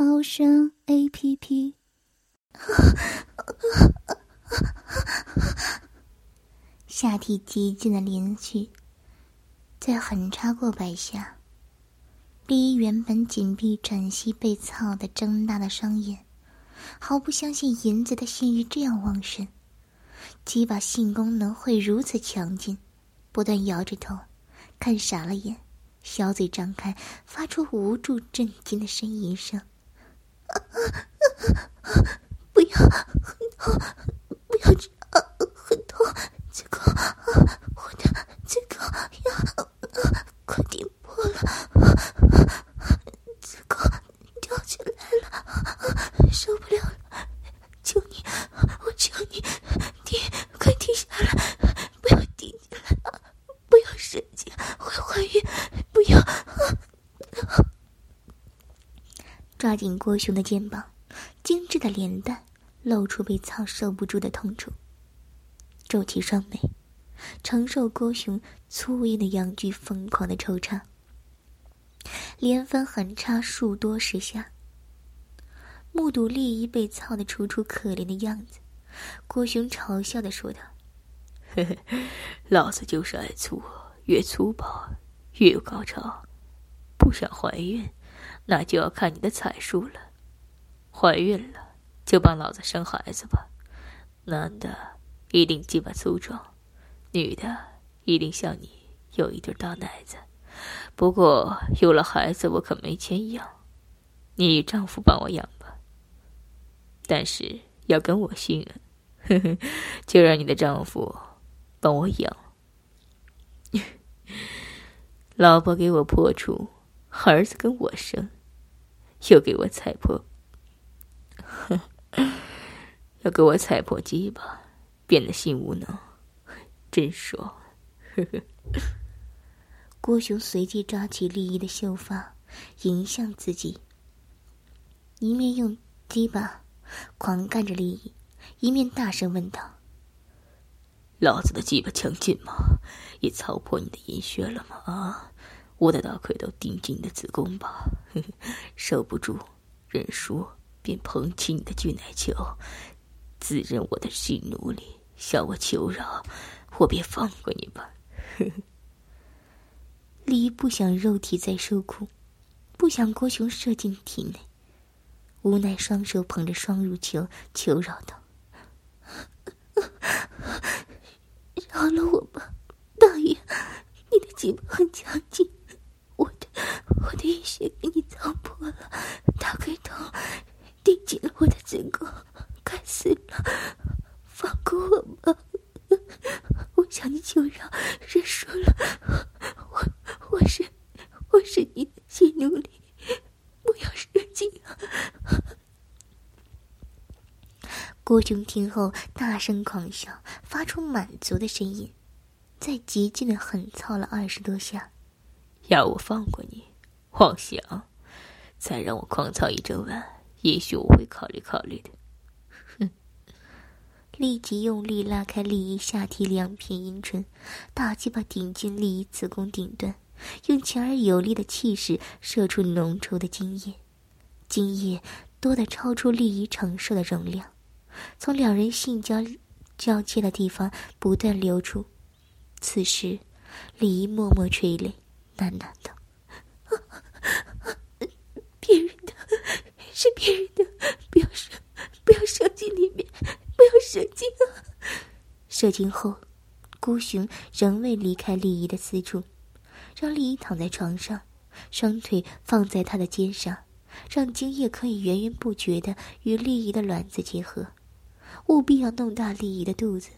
猫声 A P P。下体极尽的连续，在横插过百下，丽原本紧闭喘息被操的睁大的双眼，毫不相信银子的性欲这样旺盛，鸡巴性功能会如此强劲，不断摇着头，看傻了眼。小嘴张开，发出无助震惊的呻吟声：“ 不要，很痛，不要这样，很痛，这个，我的这个要快顶破了，这个掉下来了，受不了了，求你，我求你，停，快停下来，不要停下来，不要射精，会怀孕。”不要啊！抓紧郭雄的肩膀，精致的脸蛋露出被操受不住的痛楚，皱起双眉，承受郭雄粗硬的阳具疯狂的抽插，连番狠插数多十下。目睹丽姨被操的楚楚可怜的样子，郭雄嘲笑的说道：“嘿嘿，老子就是爱粗，越粗暴。”越有高潮，不想怀孕，那就要看你的彩数了。怀孕了，就帮老子生孩子吧。男的一定鸡巴粗壮，女的一定像你有一对大奶子。不过有了孩子，我可没钱养，你丈夫帮我养吧。但是要跟我姓，呵呵，就让你的丈夫帮我养。老婆给我破处，儿子跟我生，又给我踩破，哼 要给我踩破鸡巴，变得性无能，真爽！呵 呵郭雄随即抓起丽姨的秀发，迎向自己，一面用鸡巴狂干着丽姨，一面大声问道：“老子的鸡巴强劲吗？也操破你的阴穴了吗？啊！”我的大亏都顶进你的子宫吧，受不住，认输，便捧起你的巨奶球，自认我的性奴隶，向我求饶，我便放过你吧。李不想肉体再受苦，不想郭雄射进体内，无奈双手捧着双乳球，求饶道：“ 饶了我吧，大爷，你的鸡巴很强劲。”我的阴血给你操破了，大龟头顶紧了我的子宫，该死了！放过我吧！我向你求饶，认输了。我我是我是你的新奴隶，不要射精啊！郭雄听后大声狂笑，发出满足的声音，在极尽的狠操了二十多下。要我放过你？妄想，再让我狂操一整晚，也许我会考虑考虑的。哼！立即用力拉开丽姨下体两片阴唇，大鸡巴顶进丽姨子宫顶端，用强而有力的气势射出浓稠的精液，精液多得超出丽姨承受的容量，从两人性交交接的地方不断流出。此时，丽姨默默垂泪，喃喃道。别人的，是别人的，不要射，不要射进里面，不要射进啊！射精后，孤雄仍未离开丽姨的私处，让丽姨躺在床上，双腿放在她的肩上，让精液可以源源不绝的与丽姨的卵子结合，务必要弄大丽姨的肚子。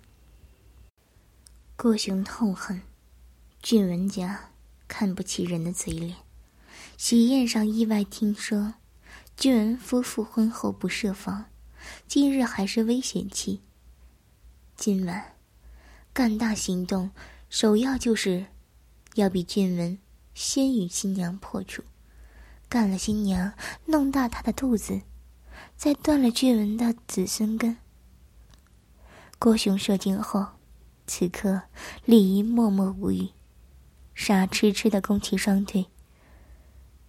郭雄痛恨俊文家看不起人的嘴脸。喜宴上意外听说，俊文夫妇婚后不设防，今日还是危险期。今晚干大行动，首要就是要比俊文先与新娘破处，干了新娘，弄大她的肚子，再断了俊文的子孙根。郭雄射精后，此刻李姨默默无语，傻痴痴的弓起双腿，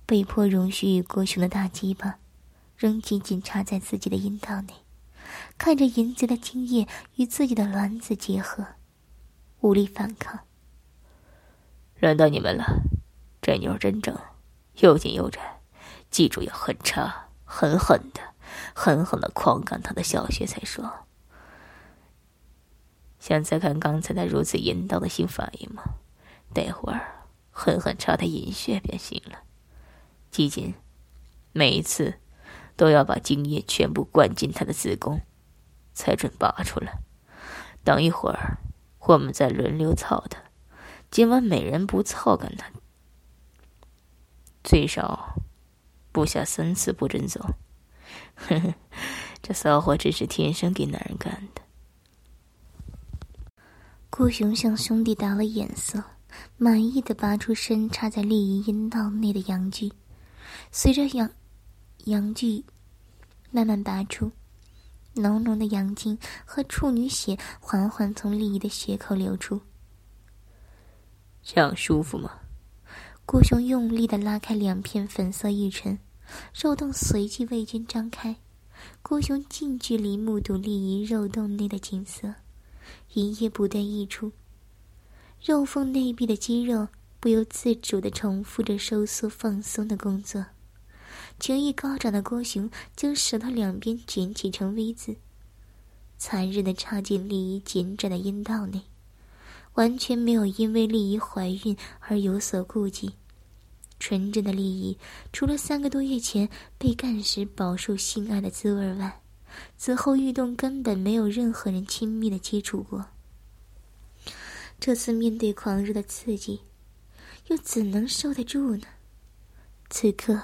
被迫容许与郭雄的大鸡巴仍紧紧插在自己的阴道内，看着淫贼的精液与自己的卵子结合，无力反抗。轮到你们了，这妞真正，又紧又窄，记住要狠插，狠狠的，狠狠的狂干他的小穴才爽。想再看刚才他如此淫荡的性反应吗？待会儿狠狠插他阴穴便行了。基金，每一次都要把精液全部灌进他的子宫，才准拔出来。等一会儿，我们再轮流操他。今晚每人不操干他，最少不下三次不准走。呵呵，这骚货真是天生给男人干的。顾雄向兄弟打了眼色，满意的拔出身插在丽姨阴道内的阳具，随着阳阳具慢慢拔出，浓浓的阳精和处女血缓缓从丽姨的血口流出。这样舒服吗？顾雄用力的拉开两片粉色玉唇，肉洞随即为君张开。顾雄近距离目睹丽姨肉洞内的景色。一夜不断溢出，肉缝内壁的肌肉不由自主的重复着收缩放松的工作。情欲高涨的郭雄将舌头两边卷起成 V 字，残忍的插进丽姨紧窄的阴道内，完全没有因为丽姨怀孕而有所顾忌。纯真的丽姨，除了三个多月前被干时饱受性爱的滋味外，此后，玉动根本没有任何人亲密的接触过。这次面对狂热的刺激，又怎能受得住呢？此刻，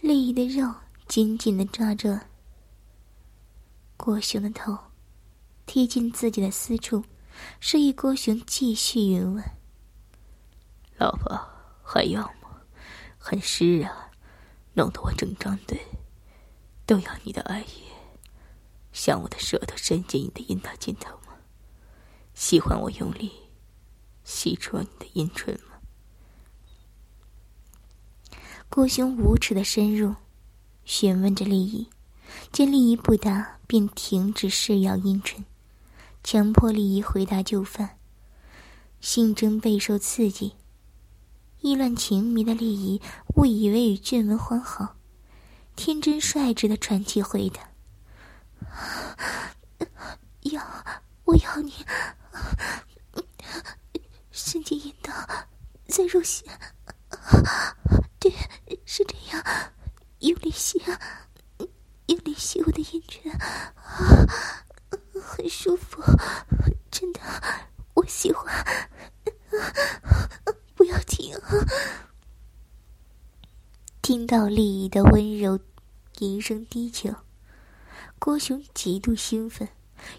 丽姨的肉紧紧的抓着郭雄的头，贴近自己的私处，示意郭雄继续云吻。老婆，还要吗？很湿啊，弄得我整张嘴都要你的爱液。想我的舌头伸进你的阴道尽头吗？喜欢我用力吸戳你的阴唇吗？顾兄无耻的深入，询问着利益，见利益不答，便停止试咬阴唇，强迫利益回答就范。性征备受刺激，意乱情迷的利益误以为与俊文欢好，天真率直的喘气回答。要，我要你，伸进阴道，再入血。对，是这样，用力吸，用力吸我的阴唇，很舒服，真的，我喜欢。不要停啊！听到丽姨的温柔吟声低求。郭雄极度兴奋，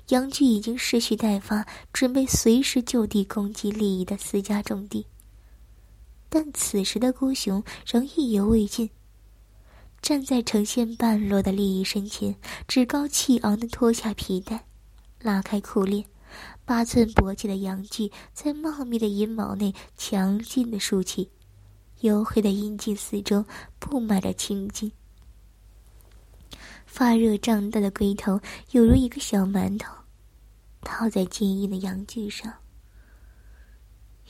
杨巨已经失去待发，准备随时就地攻击利益的私家重地。但此时的郭雄仍意犹未尽，站在呈现半裸的利益身前，趾高气昂地脱下皮带，拉开裤链，八寸勃起的阳具在茂密的阴毛内强劲的竖起，黝黑的阴茎四周布满着青筋。发热胀大的龟头犹如一个小馒头，套在坚硬的阳具上，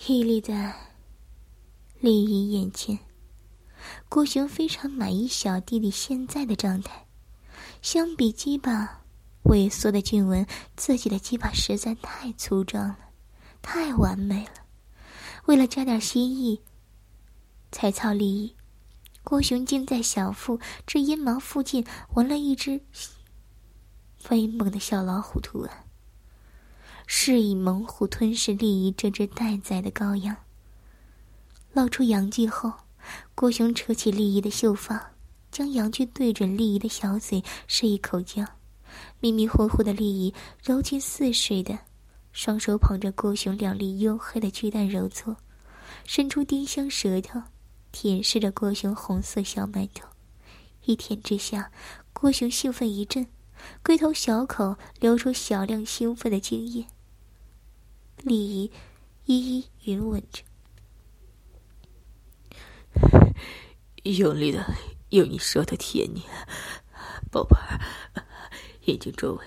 屹立在丽姨眼前。郭雄非常满意小弟弟现在的状态，相比鸡巴萎缩的俊文，自己的鸡巴实在太粗壮了，太完美了。为了加点心意，才操丽姨。郭雄竟在小腹至阴毛附近纹了一只威猛的小老虎图案，示意猛虎吞噬利益这只待宰的羔羊。露出阳具后，郭雄扯起利益的秀发，将阳具对准丽姨的小嘴，是一口浆。迷迷糊糊的丽姨柔情似水的，双手捧着郭雄两粒黝黑的巨蛋揉搓，伸出丁香舌头，舔舐着郭雄红色小馒头。一舔之下，郭雄兴奋一阵，龟头小口流出小量兴奋的精液。李姨一一允吻着，用力的用你舌头舔你，宝贝儿，眼睛周围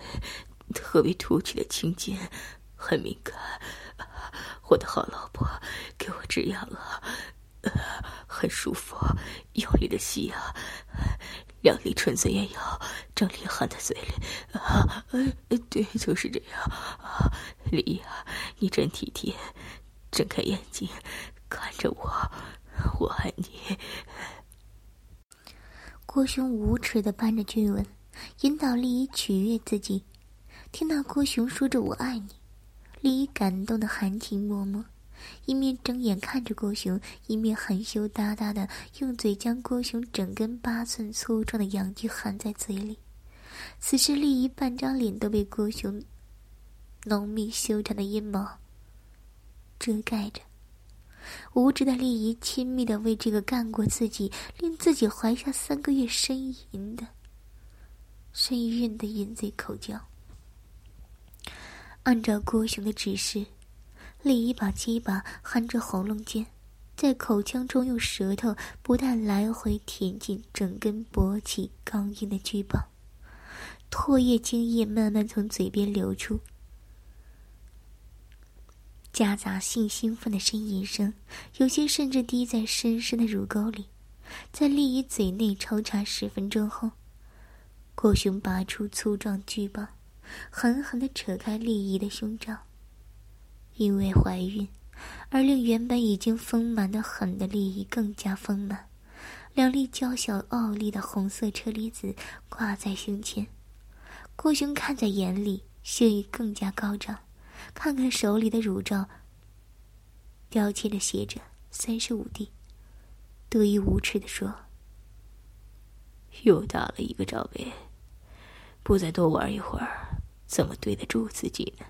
特别凸起的青筋很敏感，我的好老婆，给我止痒啊！很舒服，用力的吸啊！两粒纯色烟药正里含在嘴里啊！对，就是这样啊！李呀，你真体贴，睁开眼睛看着我，我爱你。郭雄无耻的扳着俊文，引导丽姨取悦自己。听到郭雄说着“我爱你”，丽姨感动的含情脉脉。一面睁眼看着郭雄，一面含羞答答的用嘴将郭雄整根八寸粗壮的阳具含在嘴里。此时，丽姨半张脸都被郭雄浓密修长的阴毛遮盖着。无知的丽姨亲密的为这个干过自己、令自己怀下三个月呻吟的、呻孕的淫贼口交。按照郭雄的指示。丽姨把鸡巴含着喉咙间，在口腔中用舌头不断来回舔进整根勃起刚硬的巨棒，唾液精液慢慢从嘴边流出，夹杂性兴奋的呻吟声，有些甚至滴在深深的乳沟里。在丽姨嘴内抽插十分钟后，郭雄拔出粗壮巨棒，狠狠地扯开丽姨的胸罩。因为怀孕，而令原本已经丰满的很的利益更加丰满。两粒娇小傲立的红色车厘子挂在胸前，郭兄看在眼里，性欲更加高涨。看看手里的乳罩，标签着写着三十五 D，得意无耻的说：“又打了一个罩杯，不再多玩一会儿，怎么对得住自己呢？”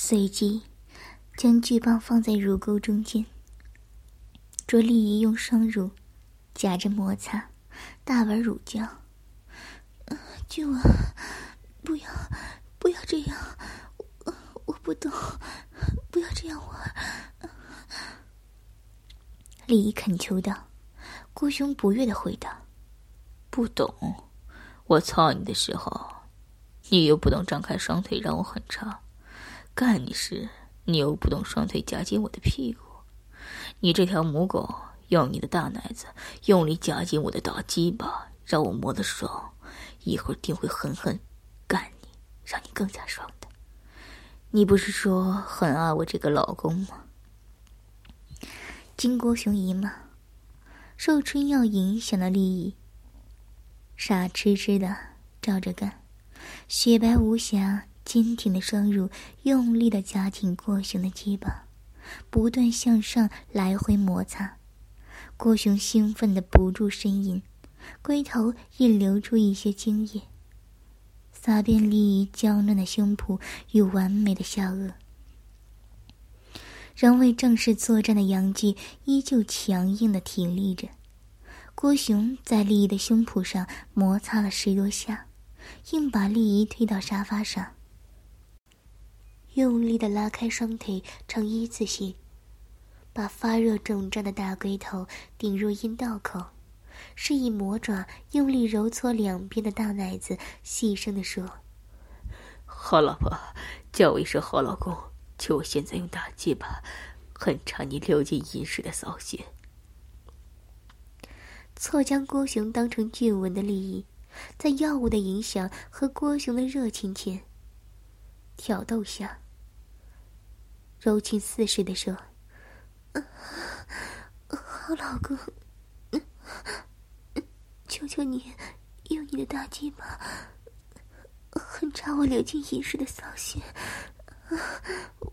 随即，将巨棒放在乳沟中间，着力仪用双乳夹着摩擦，大玩乳胶。俊文，不要，不要这样，我我不懂，不要这样玩。丽姨恳求道。郭雄不悦的回道：“不懂？我操你的时候，你又不懂张开双腿让我很长。”干你时，你又不动双腿夹紧我的屁股，你这条母狗用你的大奶子用力夹紧我的大鸡巴，让我摸得爽，一会儿定会狠狠干你，让你更加爽的。你不是说很爱我这个老公吗？金国雄姨妈，受春药影响的利益，傻痴痴的照着干，雪白无瑕。坚挺的双乳用力的夹紧郭雄的鸡巴，不断向上来回摩擦。郭雄兴奋的不住呻吟，龟头也流出一些精液，洒遍丽姨娇嫩的胸脯与完美的下颚。仍未正式作战的杨继依旧强硬的挺立着。郭雄在丽姨的胸脯上摩擦了十多下，硬把丽姨推到沙发上。用力的拉开双腿呈一字形，把发热肿胀的大龟头顶入阴道口，示意魔爪用力揉搓两边的大奶子，细声的说：“好老婆，叫我一声好老公，就我现在用大鸡巴，很插你流进阴室的骚穴。”错将郭雄当成俊文的利益，在药物的影响和郭雄的热情前，挑逗下。柔情似水的说：“好老公，求求你用你的大鸡巴，狠插我流进阴室的骚穴。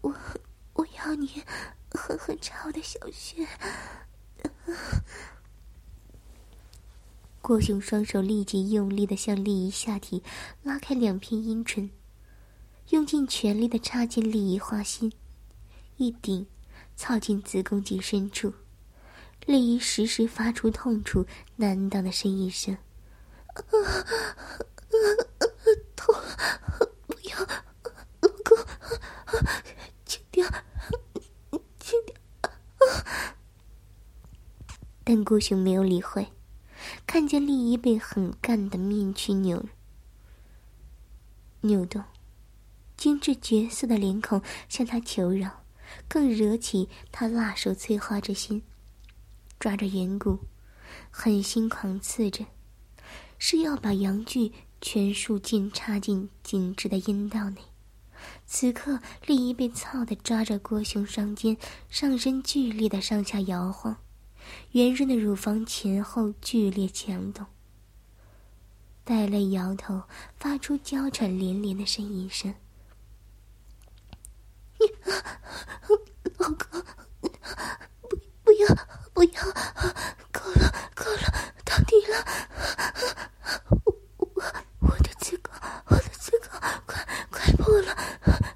我我要你狠狠插我的小穴。”郭雄双手立即用力的向丽姨下体拉开两片阴唇，用尽全力的插进丽姨花心，一顶操进子宫颈深处。丽姨时时发出痛楚难当的呻吟声：“痛，不要，老公，轻点，轻点。”但顾雄没有理会。看见丽姨被很干的面具扭扭动，精致绝色的脸孔向他求饶，更惹起他辣手摧花之心，抓着圆骨，狠心狂刺着，是要把阳具全数尽插进紧致的阴道内。此刻，丽姨被操的抓着郭雄双肩，上身剧烈的上下摇晃。圆润的乳房前后剧烈强动，带泪摇头，发出娇喘连连的呻吟声。你，老公，不，不要，不要，够了，够了，到底了，我，我，我的子宫，我的子宫快，快破了，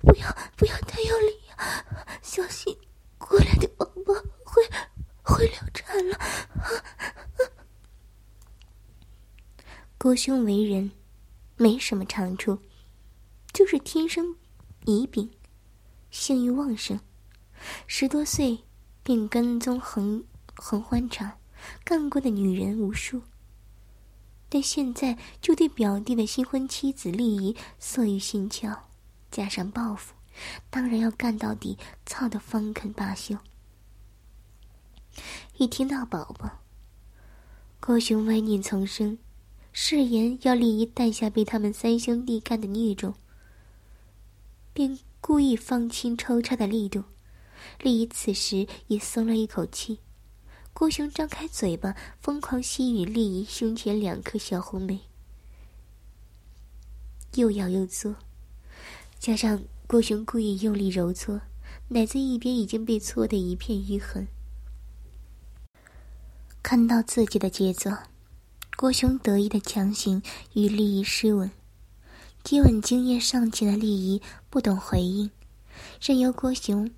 不要，不要太用力呀，小心过来的宝宝会。会流产了。郭兄为人没什么长处，就是天生乙丙，性欲旺盛。十多岁便跟踪横横欢场，干过的女人无数。但现在就对表弟的新婚妻子丽姨色欲心窍，加上报复，当然要干到底，操得方肯罢休。一听到宝宝，郭雄歪念丛生，誓言要丽姨诞下被他们三兄弟干的孽种，便故意放轻抽插的力度。丽姨此时也松了一口气。郭雄张开嘴巴，疯狂吸吮丽姨胸前两颗小红梅，又咬又搓，加上郭雄故意用力揉搓，奶子一边已经被搓得一片淤痕。看到自己的杰作，郭雄得意的强行与丽姨湿吻，接吻经验尚浅的丽姨不懂回应，任由郭雄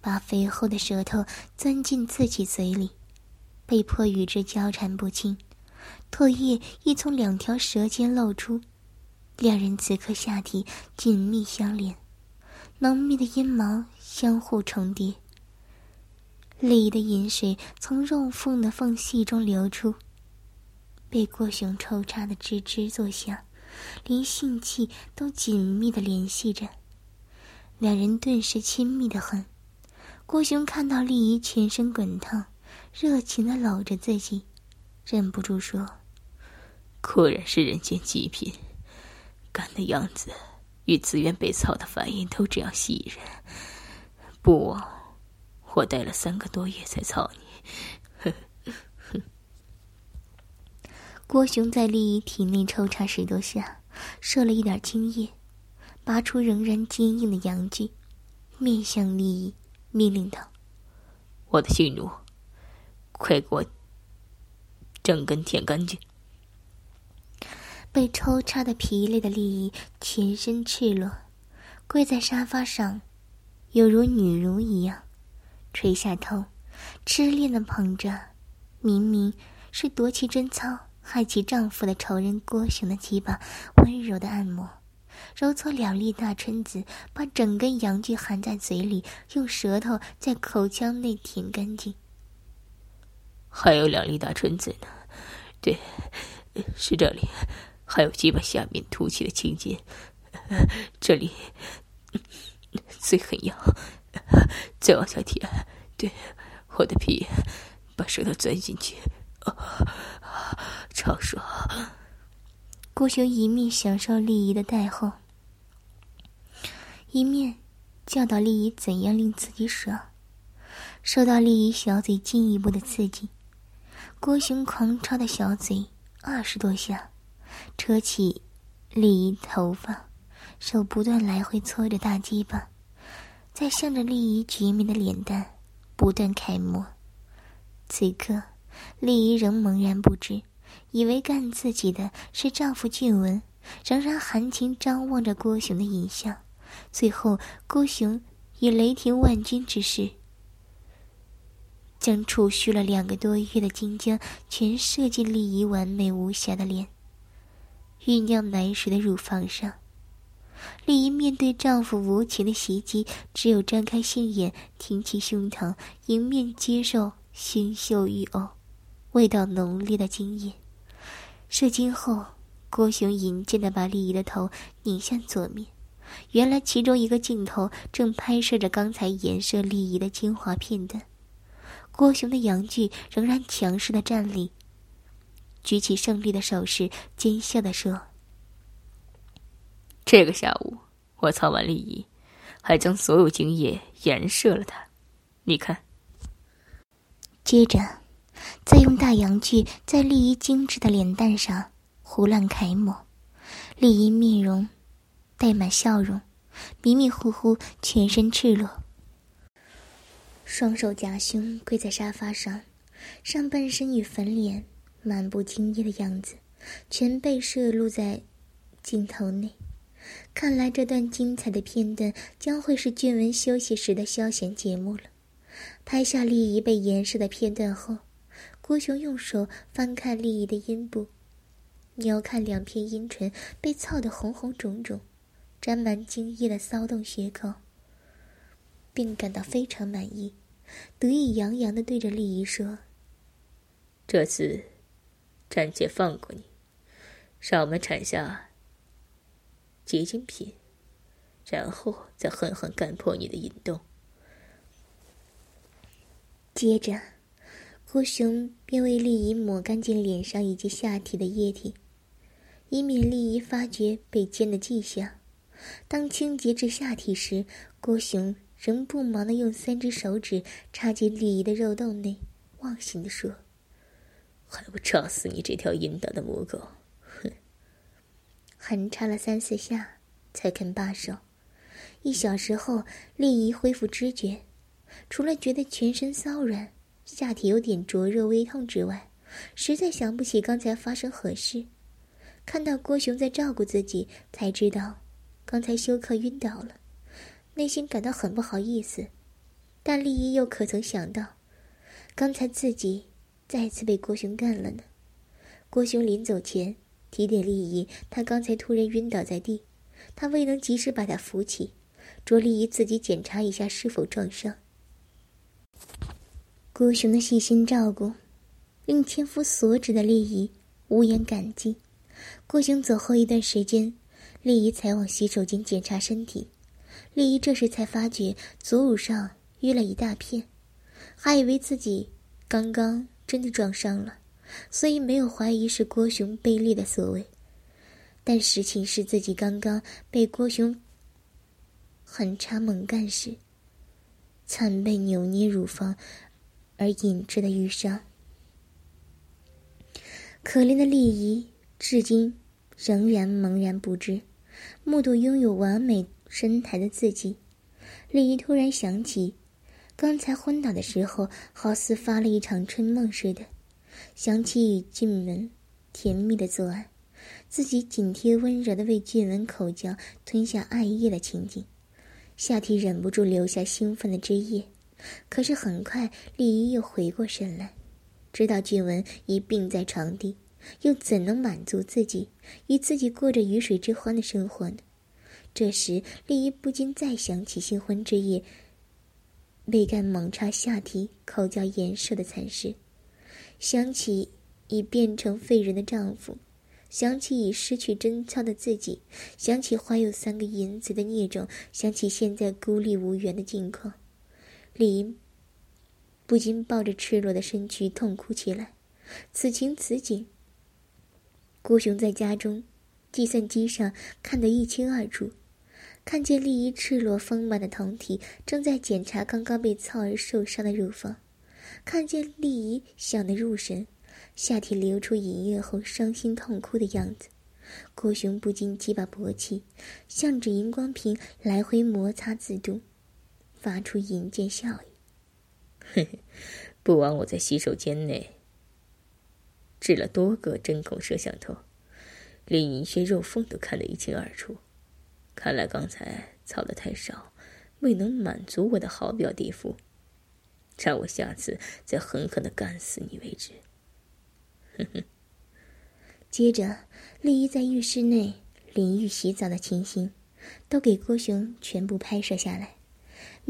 把肥厚的舌头钻进自己嘴里，被迫与之交缠不清，唾液亦从两条舌尖露出，两人此刻下体紧密相连，浓密的阴毛相互重叠。丽姨的饮水从肉缝的缝隙中流出，被郭雄抽插的吱吱作响，连性器都紧密的联系着，两人顿时亲密的很。郭雄看到丽姨全身滚烫，热情的搂着自己，忍不住说：“果然是人间极品，干的样子与自愿被操的反应都这样吸引人，不枉。”我待了三个多月才操你，郭雄在丽姨体内抽插十多下，射了一点精液，拔出仍然坚硬的阳具，面向丽姨，命令道：“我的性奴，快给我整根舔干净。”被抽插的疲累的丽姨全身赤裸，跪在沙发上，犹如女奴一样。垂下头，痴恋的捧着，明明是夺其贞操、害其丈夫的仇人郭雄的鸡巴，温柔的按摩，揉搓两粒大春子，把整根阳具含在嘴里，用舌头在口腔内舔干净。还有两粒大春子呢，对，是这里，还有鸡巴下面凸起的青筋，这里最狠痒。再往下舔，对，我的屁，把舌头钻进去，超爽。郭雄一面享受丽姨的带后，一面教导丽姨怎样令自己爽。受到丽姨小嘴进一步的刺激，郭雄狂插的小嘴二十多下，扯起丽姨头发，手不断来回搓着大鸡巴。在向着丽姨绝美的脸蛋不断楷模。此刻，丽姨仍茫然不知，以为干自己的是丈夫俊文，仍然含情张望着郭雄的影像。最后，郭雄以雷霆万钧之势，将储蓄了两个多月的金浆全射进丽姨完美无瑕的脸、酝酿奶水的乳房上。丽姨面对丈夫无情的袭击，只有张开杏眼，挺起胸膛，迎面接受腥嗅欲呕、味道浓烈的精液。射精后，郭雄引荐的把丽姨的头拧向左面。原来，其中一个镜头正拍摄着刚才颜射丽姨的精华片段。郭雄的阳具仍然强势的站立，举起胜利的手势，奸笑的说。这个下午，我操完丽姨，还将所有精液颜射了她。你看。接着，再用大阳具在丽姨精致的脸蛋上胡乱楷抹，丽姨面容带满笑容，迷迷糊糊，全身赤裸，双手夹胸跪在沙发上，上半身与粉脸满布精液的样子，全被摄录在镜头内。看来这段精彩的片段将会是俊文休息时的消闲节目了。拍下丽姨被颜射的片段后，郭雄用手翻看丽姨的阴部，鸟看两片阴唇被操得红红肿肿、沾满精液的骚动血口，并感到非常满意，得意洋洋地对着丽姨说：“这次暂且放过你，让我们产下。”结晶品，然后再狠狠干破你的阴洞。接着，郭雄便为丽姨抹干净脸上以及下体的液体，以免丽姨发觉被奸的迹象。当清洁至下体时，郭雄仍不忙的用三只手指插进丽姨的肉洞内，忘形的说：“还不炸死你这条淫荡的母狗！”狠插了三四下，才肯罢手。一小时后，丽姨恢复知觉，除了觉得全身骚软、下体有点灼热微痛之外，实在想不起刚才发生何事。看到郭雄在照顾自己，才知道刚才休克晕倒了，内心感到很不好意思。但丽姨又可曾想到，刚才自己再次被郭雄干了呢？郭雄临走前。提点丽姨，她刚才突然晕倒在地，他未能及时把她扶起，着丽姨自己检查一下是否撞伤。郭雄的细心照顾，令千夫所指的丽姨无言感激。郭雄走后一段时间，丽姨才往洗手间检查身体。丽姨这时才发觉左乳上淤了一大片，还以为自己刚刚真的撞伤了。所以没有怀疑是郭雄卑劣的所为，但实情是自己刚刚被郭雄狠插猛干时，惨被扭捏乳房而引致的淤伤。可怜的丽姨至今仍然茫然不知，目睹拥有完美身材的自己，丽姨突然想起，刚才昏倒的时候，好似发了一场春梦似的。想起与俊文甜蜜的做爱，自己紧贴温柔的为俊文口交、吞下爱液的情景，下体忍不住流下兴奋的汁液。可是很快，丽姨又回过神来，知道俊文已病在床底，又怎能满足自己，与自己过着鱼水之欢的生活呢？这时，丽姨不禁再想起新婚之夜被干猛插下体、口交颜射的惨事。想起已变成废人的丈夫，想起已失去贞操的自己，想起怀有三个银子的孽种，想起现在孤立无援的境况，李不禁抱着赤裸的身躯痛哭起来。此情此景，郭雄在家中计算机上看得一清二楚，看见丽姨赤裸丰满的胴体正在检查刚刚被操而受伤的乳房。看见丽姨想得入神，下体流出饮液后伤心痛哭的样子，郭雄不禁几把勃起，向着荧光屏来回摩擦自动，发出淫贱笑意。嘿嘿，不枉我在洗手间内置了多个针孔摄像头，连银屑肉缝都看得一清二楚。看来刚才操的太少，未能满足我的好表弟夫。让我下次再狠狠的干死你为止。哼哼。接着，丽姨在浴室内淋浴洗澡的情形，都给郭雄全部拍摄下来。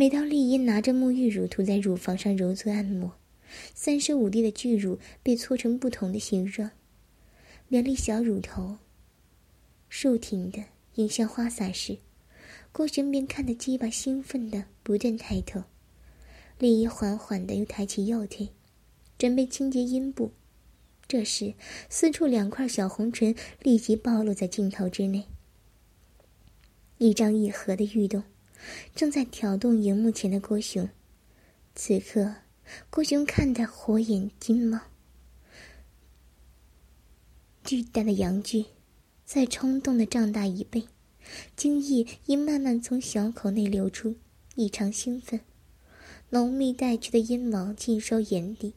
每当丽姨拿着沐浴乳涂在乳房上揉搓按摩，三十五滴的巨乳被搓成不同的形状，两粒小乳头竖挺的迎向花洒时，郭玄便看得鸡巴兴奋的不断抬头。丽姨缓缓的又抬起右腿，准备清洁阴部。这时，四处两块小红唇立即暴露在镜头之内，一张一合的玉动，正在挑动荧幕前的郭雄。此刻，郭雄看得火眼金睛，巨大的阳具在冲动的胀大一倍，精液已慢慢从小口内流出，异常兴奋，浓密带去的阴毛尽收眼底。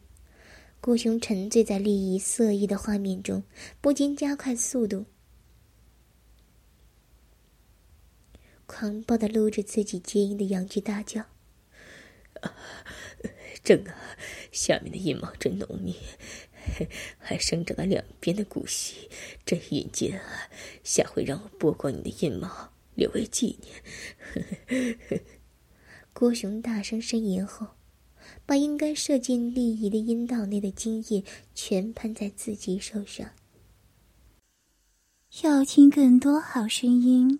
郭雄沉醉在利益色意的画面中，不禁加快速度，狂暴的撸着自己坚硬的阳具，大叫：“啊，正啊，下面的阴毛真浓密，还生长了两边的骨隙，真阴劲啊！下回让我剥光你的阴毛，留为纪念。”郭雄大声呻吟后。把应该射进丽姨的阴道内的精液全喷在自己手上。要听更多好声音，